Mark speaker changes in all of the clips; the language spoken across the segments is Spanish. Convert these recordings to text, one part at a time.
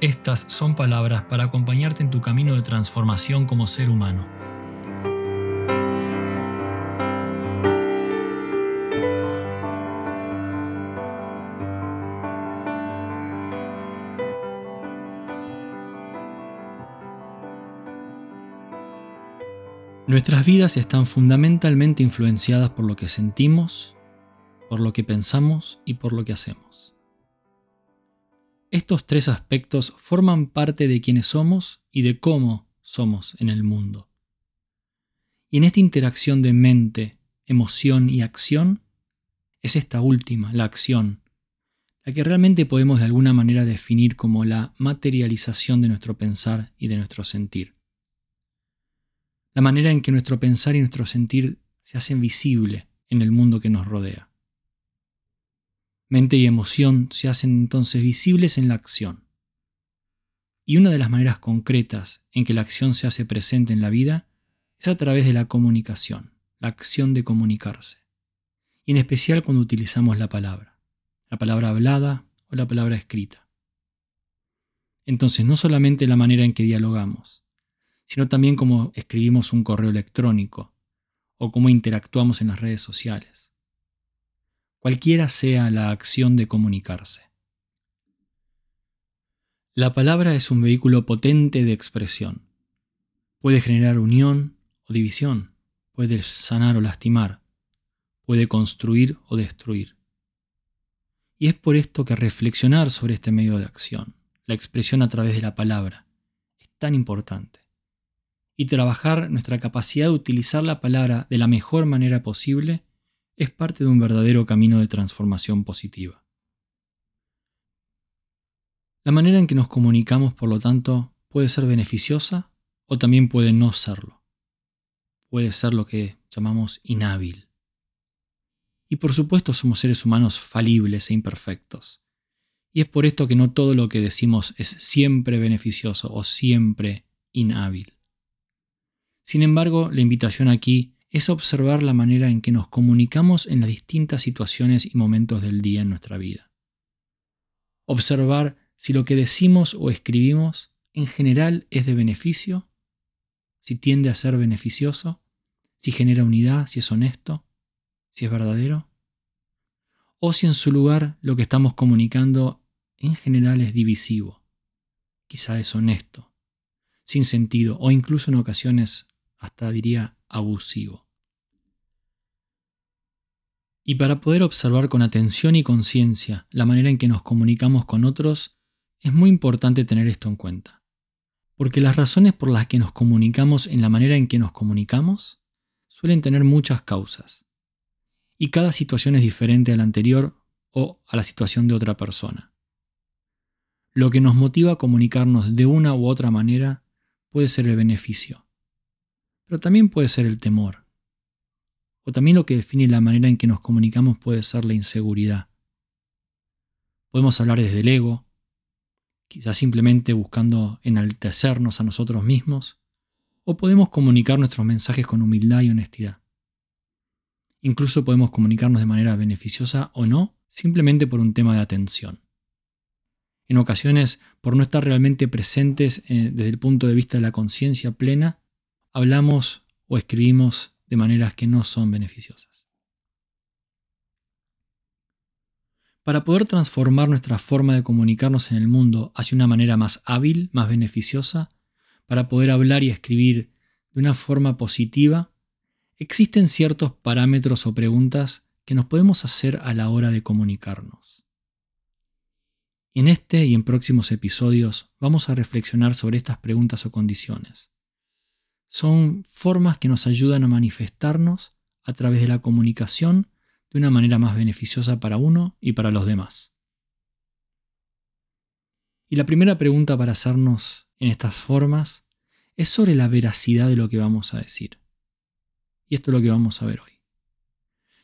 Speaker 1: estas son palabras para acompañarte en tu camino de transformación como ser humano. Nuestras vidas están fundamentalmente influenciadas por lo que sentimos, por lo que pensamos y por lo que hacemos. Estos tres aspectos forman parte de quienes somos y de cómo somos en el mundo. Y en esta interacción de mente, emoción y acción, es esta última, la acción, la que realmente podemos de alguna manera definir como la materialización de nuestro pensar y de nuestro sentir. La manera en que nuestro pensar y nuestro sentir se hacen visible en el mundo que nos rodea. Mente y emoción se hacen entonces visibles en la acción. Y una de las maneras concretas en que la acción se hace presente en la vida es a través de la comunicación, la acción de comunicarse. Y en especial cuando utilizamos la palabra, la palabra hablada o la palabra escrita. Entonces, no solamente la manera en que dialogamos, sino también cómo escribimos un correo electrónico o cómo interactuamos en las redes sociales cualquiera sea la acción de comunicarse. La palabra es un vehículo potente de expresión. Puede generar unión o división, puede sanar o lastimar, puede construir o destruir. Y es por esto que reflexionar sobre este medio de acción, la expresión a través de la palabra, es tan importante. Y trabajar nuestra capacidad de utilizar la palabra de la mejor manera posible es parte de un verdadero camino de transformación positiva. La manera en que nos comunicamos, por lo tanto, puede ser beneficiosa o también puede no serlo. Puede ser lo que llamamos inhábil. Y por supuesto somos seres humanos falibles e imperfectos. Y es por esto que no todo lo que decimos es siempre beneficioso o siempre inhábil. Sin embargo, la invitación aquí es observar la manera en que nos comunicamos en las distintas situaciones y momentos del día en nuestra vida. Observar si lo que decimos o escribimos en general es de beneficio, si tiende a ser beneficioso, si genera unidad, si es honesto, si es verdadero, o si en su lugar lo que estamos comunicando en general es divisivo, quizá es honesto, sin sentido o incluso en ocasiones hasta diría abusivo. Y para poder observar con atención y conciencia la manera en que nos comunicamos con otros, es muy importante tener esto en cuenta. Porque las razones por las que nos comunicamos en la manera en que nos comunicamos suelen tener muchas causas. Y cada situación es diferente a la anterior o a la situación de otra persona. Lo que nos motiva a comunicarnos de una u otra manera puede ser el beneficio, pero también puede ser el temor. O también lo que define la manera en que nos comunicamos puede ser la inseguridad. Podemos hablar desde el ego, quizás simplemente buscando enaltecernos a nosotros mismos, o podemos comunicar nuestros mensajes con humildad y honestidad. Incluso podemos comunicarnos de manera beneficiosa o no, simplemente por un tema de atención. En ocasiones, por no estar realmente presentes eh, desde el punto de vista de la conciencia plena, hablamos o escribimos de maneras que no son beneficiosas. Para poder transformar nuestra forma de comunicarnos en el mundo hacia una manera más hábil, más beneficiosa, para poder hablar y escribir de una forma positiva, existen ciertos parámetros o preguntas que nos podemos hacer a la hora de comunicarnos. En este y en próximos episodios vamos a reflexionar sobre estas preguntas o condiciones son formas que nos ayudan a manifestarnos a través de la comunicación de una manera más beneficiosa para uno y para los demás. Y la primera pregunta para hacernos en estas formas es sobre la veracidad de lo que vamos a decir. Y esto es lo que vamos a ver hoy.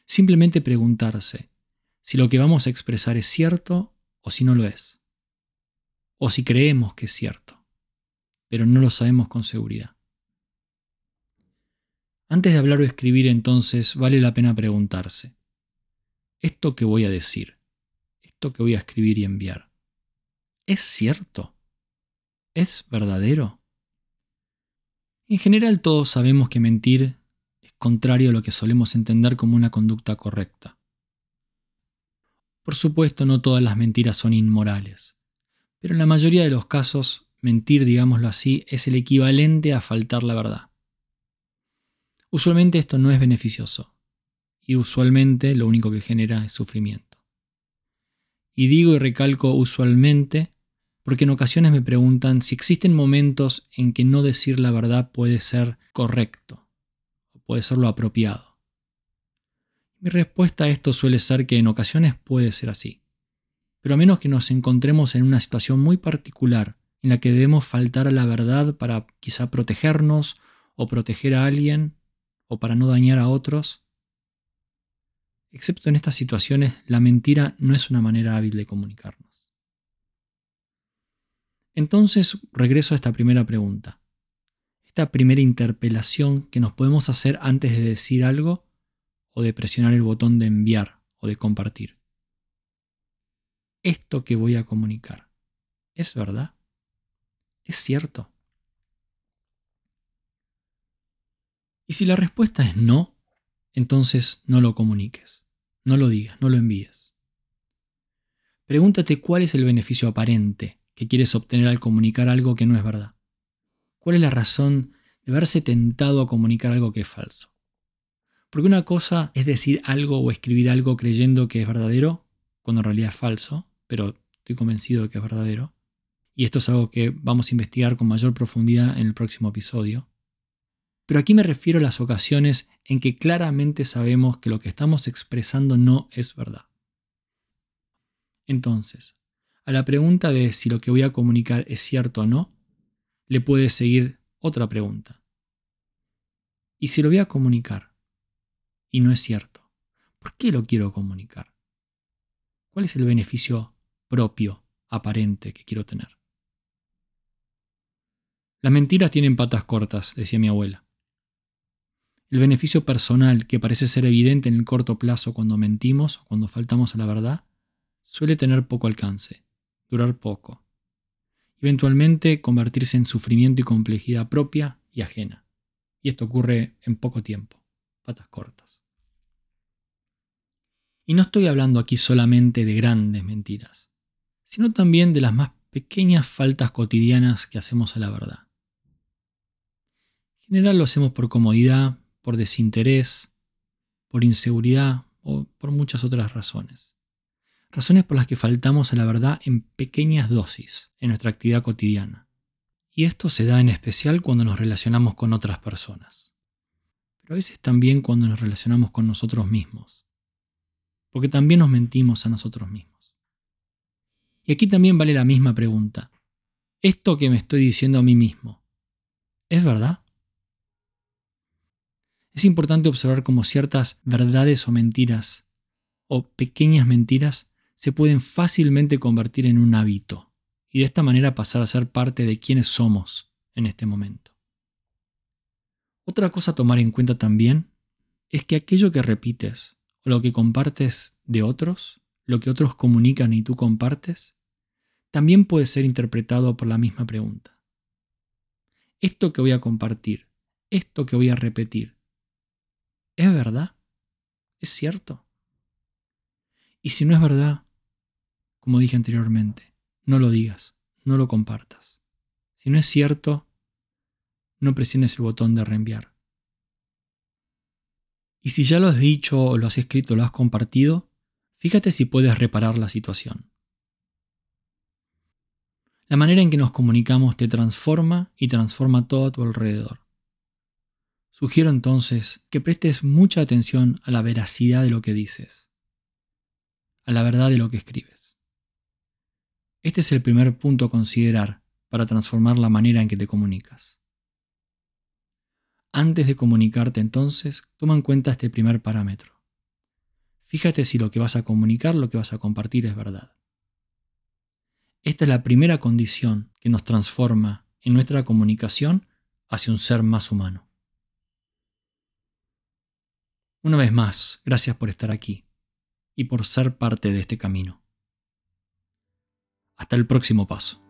Speaker 1: Simplemente preguntarse si lo que vamos a expresar es cierto o si no lo es. O si creemos que es cierto, pero no lo sabemos con seguridad. Antes de hablar o escribir entonces vale la pena preguntarse, ¿esto que voy a decir, esto que voy a escribir y enviar, es cierto? ¿Es verdadero? En general todos sabemos que mentir es contrario a lo que solemos entender como una conducta correcta. Por supuesto, no todas las mentiras son inmorales, pero en la mayoría de los casos, mentir, digámoslo así, es el equivalente a faltar la verdad. Usualmente esto no es beneficioso, y usualmente lo único que genera es sufrimiento. Y digo y recalco usualmente porque en ocasiones me preguntan si existen momentos en que no decir la verdad puede ser correcto, o puede ser lo apropiado. Mi respuesta a esto suele ser que en ocasiones puede ser así, pero a menos que nos encontremos en una situación muy particular en la que debemos faltar a la verdad para quizá protegernos o proteger a alguien o para no dañar a otros, excepto en estas situaciones, la mentira no es una manera hábil de comunicarnos. Entonces, regreso a esta primera pregunta. Esta primera interpelación que nos podemos hacer antes de decir algo o de presionar el botón de enviar o de compartir. Esto que voy a comunicar, ¿es verdad? ¿Es cierto? Y si la respuesta es no, entonces no lo comuniques, no lo digas, no lo envíes. Pregúntate cuál es el beneficio aparente que quieres obtener al comunicar algo que no es verdad. ¿Cuál es la razón de verse tentado a comunicar algo que es falso? Porque una cosa es decir algo o escribir algo creyendo que es verdadero, cuando en realidad es falso, pero estoy convencido de que es verdadero. Y esto es algo que vamos a investigar con mayor profundidad en el próximo episodio. Pero aquí me refiero a las ocasiones en que claramente sabemos que lo que estamos expresando no es verdad. Entonces, a la pregunta de si lo que voy a comunicar es cierto o no, le puede seguir otra pregunta. ¿Y si lo voy a comunicar? y no es cierto. ¿Por qué lo quiero comunicar? ¿Cuál es el beneficio propio, aparente que quiero tener? Las mentiras tienen patas cortas, decía mi abuela. El beneficio personal, que parece ser evidente en el corto plazo cuando mentimos o cuando faltamos a la verdad, suele tener poco alcance, durar poco. Eventualmente convertirse en sufrimiento y complejidad propia y ajena. Y esto ocurre en poco tiempo, patas cortas. Y no estoy hablando aquí solamente de grandes mentiras, sino también de las más pequeñas faltas cotidianas que hacemos a la verdad. En general lo hacemos por comodidad, por desinterés, por inseguridad o por muchas otras razones. Razones por las que faltamos a la verdad en pequeñas dosis en nuestra actividad cotidiana. Y esto se da en especial cuando nos relacionamos con otras personas. Pero a veces también cuando nos relacionamos con nosotros mismos porque también nos mentimos a nosotros mismos. Y aquí también vale la misma pregunta. ¿Esto que me estoy diciendo a mí mismo, es verdad? Es importante observar cómo ciertas verdades o mentiras, o pequeñas mentiras, se pueden fácilmente convertir en un hábito y de esta manera pasar a ser parte de quienes somos en este momento. Otra cosa a tomar en cuenta también es que aquello que repites lo que compartes de otros, lo que otros comunican y tú compartes, también puede ser interpretado por la misma pregunta. Esto que voy a compartir, esto que voy a repetir, ¿es verdad? ¿Es cierto? Y si no es verdad, como dije anteriormente, no lo digas, no lo compartas. Si no es cierto, no presiones el botón de reenviar. Y si ya lo has dicho o lo has escrito o lo has compartido, fíjate si puedes reparar la situación. La manera en que nos comunicamos te transforma y transforma todo a tu alrededor. Sugiero entonces que prestes mucha atención a la veracidad de lo que dices, a la verdad de lo que escribes. Este es el primer punto a considerar para transformar la manera en que te comunicas. Antes de comunicarte entonces, toma en cuenta este primer parámetro. Fíjate si lo que vas a comunicar, lo que vas a compartir es verdad. Esta es la primera condición que nos transforma en nuestra comunicación hacia un ser más humano. Una vez más, gracias por estar aquí y por ser parte de este camino. Hasta el próximo paso.